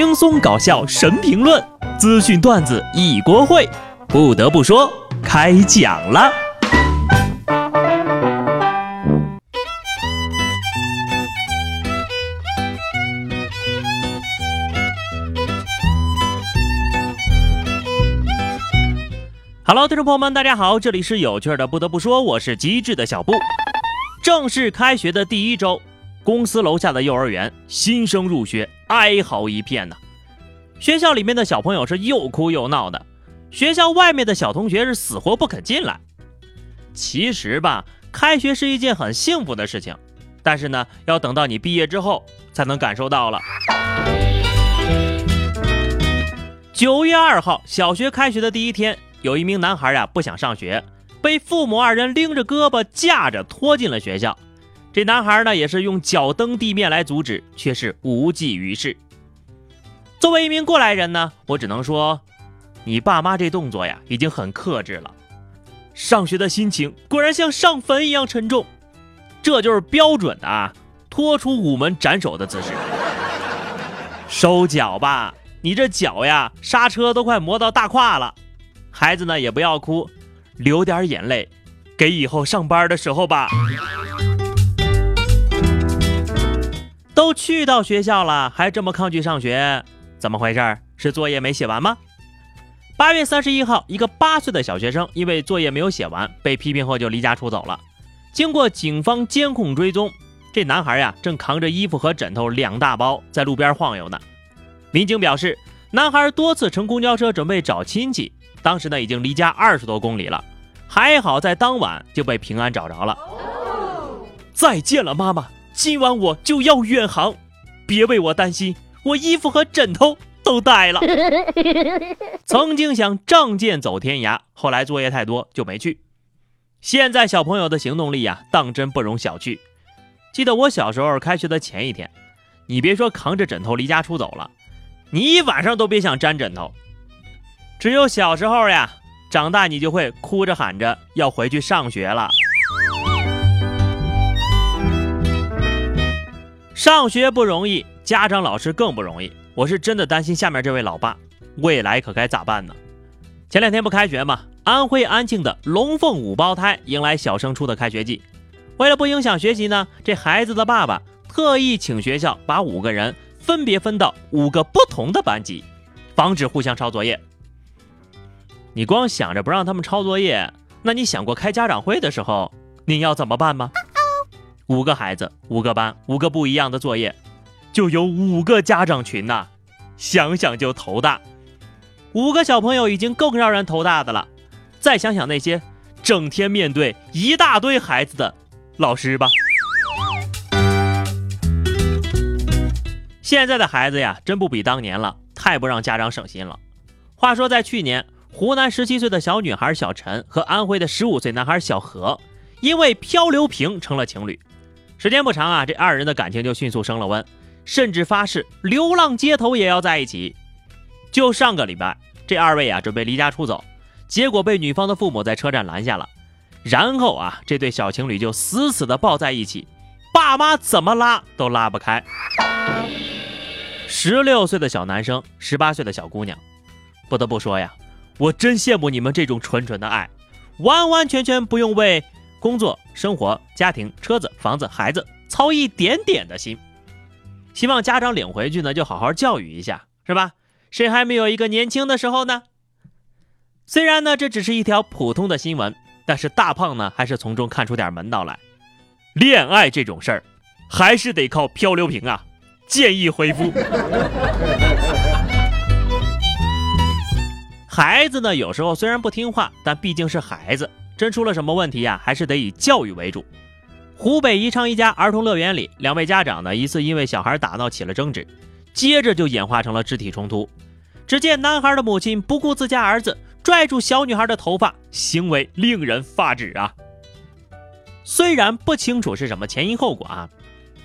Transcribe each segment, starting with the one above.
轻松搞笑神评论，资讯段子一锅烩。不得不说，开讲了。Hello，听众朋友们，大家好，这里是有趣的。不得不说，我是机智的小布。正式开学的第一周。公司楼下的幼儿园，新生入学，哀嚎一片呐。学校里面的小朋友是又哭又闹的，学校外面的小同学是死活不肯进来。其实吧，开学是一件很幸福的事情，但是呢，要等到你毕业之后才能感受到了。九月二号，小学开学的第一天，有一名男孩呀不想上学，被父母二人拎着胳膊架着拖进了学校。这男孩呢，也是用脚蹬地面来阻止，却是无济于事。作为一名过来人呢，我只能说，你爸妈这动作呀，已经很克制了。上学的心情果然像上坟一样沉重，这就是标准的啊，拖出午门斩首的姿势。收脚吧，你这脚呀，刹车都快磨到大胯了。孩子呢，也不要哭，流点眼泪，给以后上班的时候吧。都去到学校了，还这么抗拒上学，怎么回事？是作业没写完吗？八月三十一号，一个八岁的小学生因为作业没有写完，被批评后就离家出走了。经过警方监控追踪，这男孩呀正扛着衣服和枕头两大包在路边晃悠呢。民警表示，男孩多次乘公交车准备找亲戚，当时呢已经离家二十多公里了，还好在当晚就被平安找着了。再见了，妈妈。今晚我就要远航，别为我担心，我衣服和枕头都带了。曾经想仗剑走天涯，后来作业太多就没去。现在小朋友的行动力呀，当真不容小觑。记得我小时候开学的前一天，你别说扛着枕头离家出走了，你一晚上都别想沾枕头。只有小时候呀，长大你就会哭着喊着要回去上学了。上学不容易，家长老师更不容易。我是真的担心下面这位老爸未来可该咋办呢？前两天不开学嘛，安徽安庆的龙凤五胞胎迎来小升初的开学季。为了不影响学习呢，这孩子的爸爸特意请学校把五个人分别分到五个不同的班级，防止互相抄作业。你光想着不让他们抄作业，那你想过开家长会的时候你要怎么办吗？五个孩子，五个班，五个不一样的作业，就有五个家长群呐，想想就头大。五个小朋友已经更让人头大的了，再想想那些整天面对一大堆孩子的老师吧。现在的孩子呀，真不比当年了，太不让家长省心了。话说，在去年，湖南十七岁的小女孩小陈和安徽的十五岁男孩小何，因为漂流瓶成了情侣。时间不长啊，这二人的感情就迅速升了温，甚至发誓流浪街头也要在一起。就上个礼拜，这二位啊准备离家出走，结果被女方的父母在车站拦下了。然后啊，这对小情侣就死死的抱在一起，爸妈怎么拉都拉不开。十六岁的小男生，十八岁的小姑娘，不得不说呀，我真羡慕你们这种纯纯的爱，完完全全不用为。工作、生活、家庭、车子、房子、孩子，操一点点的心，希望家长领回去呢，就好好教育一下，是吧？谁还没有一个年轻的时候呢？虽然呢，这只是一条普通的新闻，但是大胖呢，还是从中看出点门道来。恋爱这种事儿，还是得靠漂流瓶啊！建议回复。孩子呢，有时候虽然不听话，但毕竟是孩子。真出了什么问题呀？还是得以教育为主。湖北宜昌一家儿童乐园里，两位家长呢疑似因为小孩打闹起了争执，接着就演化成了肢体冲突。只见男孩的母亲不顾自家儿子，拽住小女孩的头发，行为令人发指啊！虽然不清楚是什么前因后果啊，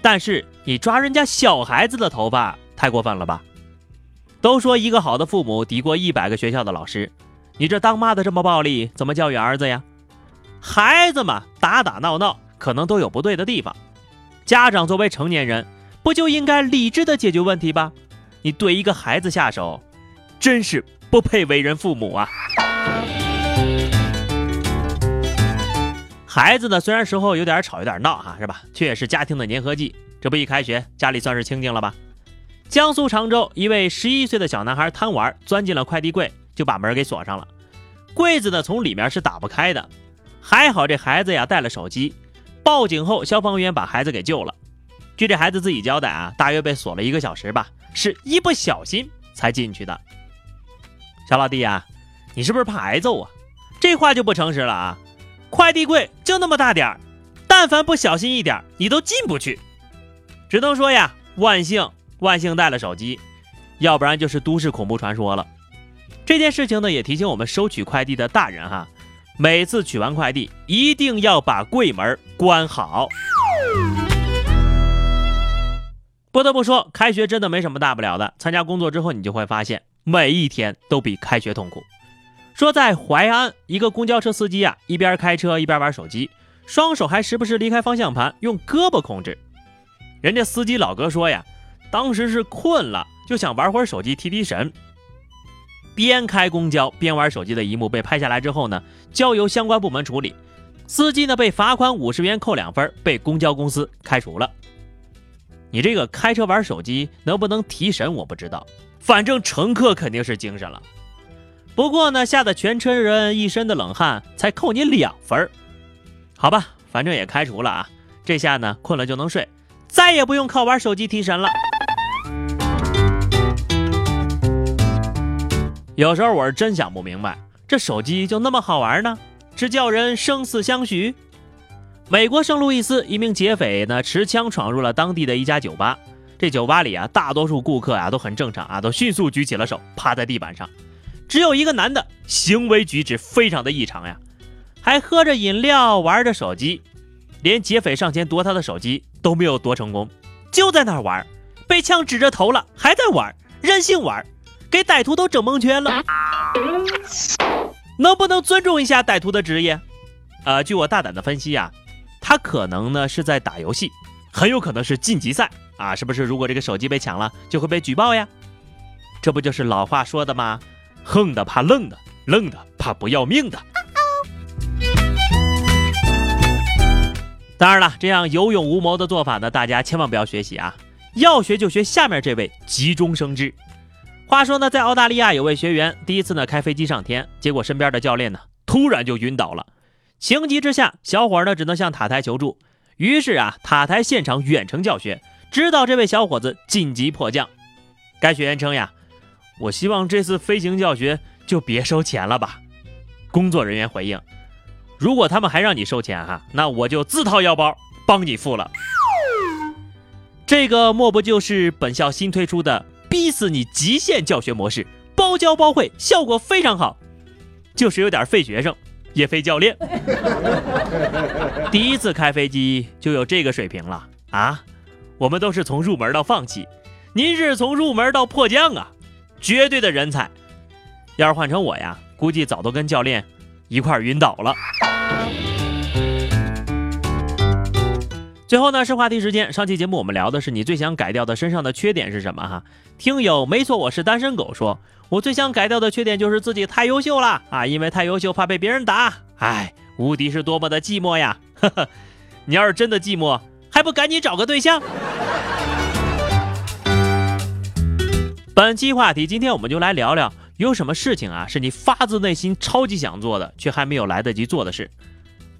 但是你抓人家小孩子的头发太过分了吧？都说一个好的父母抵过一百个学校的老师，你这当妈的这么暴力，怎么教育儿子呀？孩子嘛，打打闹闹可能都有不对的地方。家长作为成年人，不就应该理智的解决问题吧？你对一个孩子下手，真是不配为人父母啊！孩子呢，虽然时候有点吵有点闹哈，是吧？却也是家庭的粘合剂。这不一开学，家里算是清静了吧？江苏常州一位十一岁的小男孩贪玩，钻进了快递柜，就把门给锁上了。柜子呢，从里面是打不开的。还好这孩子呀带了手机，报警后消防员把孩子给救了。据这孩子自己交代啊，大约被锁了一个小时吧，是一不小心才进去的。小老弟啊，你是不是怕挨揍啊？这话就不诚实了啊！快递柜就那么大点儿，但凡不小心一点，你都进不去。只能说呀，万幸万幸带了手机，要不然就是都市恐怖传说了。这件事情呢，也提醒我们收取快递的大人哈。每次取完快递，一定要把柜门关好。不得不说，开学真的没什么大不了的。参加工作之后，你就会发现，每一天都比开学痛苦。说在淮安，一个公交车司机啊，一边开车一边玩手机，双手还时不时离开方向盘，用胳膊控制。人家司机老哥说呀，当时是困了，就想玩会儿手机提提神。边开公交边玩手机的一幕被拍下来之后呢，交由相关部门处理。司机呢被罚款五十元，扣两分，被公交公司开除了。你这个开车玩手机能不能提神我不知道，反正乘客肯定是精神了。不过呢，吓得全车人一身的冷汗，才扣你两分。好吧，反正也开除了啊。这下呢，困了就能睡，再也不用靠玩手机提神了。有时候我是真想不明白，这手机就那么好玩呢？只叫人生死相许。美国圣路易斯一名劫匪呢，持枪闯入了当地的一家酒吧。这酒吧里啊，大多数顾客啊都很正常啊，都迅速举起了手，趴在地板上。只有一个男的，行为举止非常的异常呀，还喝着饮料，玩着手机，连劫匪上前夺他的手机都没有夺成功，就在那玩，被枪指着头了，还在玩，任性玩。给歹徒都整蒙圈了，能不能尊重一下歹徒的职业？呃，据我大胆的分析呀，他可能呢是在打游戏，很有可能是晋级赛啊，是不是？如果这个手机被抢了，就会被举报呀。这不就是老话说的吗？横的怕愣的，愣的怕不要命的。当然了，这样有勇无谋的做法呢，大家千万不要学习啊！要学就学下面这位急中生智。话说呢，在澳大利亚有位学员第一次呢开飞机上天，结果身边的教练呢突然就晕倒了。情急之下，小伙呢只能向塔台求助。于是啊，塔台现场远程教学，指导这位小伙子紧急迫降。该学员称呀：“我希望这次飞行教学就别收钱了吧。”工作人员回应：“如果他们还让你收钱哈，那我就自掏腰包帮你付了。”这个莫不就是本校新推出的？逼死你！极限教学模式，包教包会，效果非常好。就是有点费学生，也费教练。第一次开飞机就有这个水平了啊！我们都是从入门到放弃，您是从入门到迫降啊，绝对的人才。要是换成我呀，估计早都跟教练一块晕倒了。最后呢是话题时间。上期节目我们聊的是你最想改掉的身上的缺点是什么？哈，听友没错，我是单身狗说，我最想改掉的缺点就是自己太优秀了啊，因为太优秀怕被别人打。哎，无敌是多么的寂寞呀！呵呵，你要是真的寂寞，还不赶紧找个对象？本期话题，今天我们就来聊聊，有什么事情啊是你发自内心超级想做的，却还没有来得及做的事？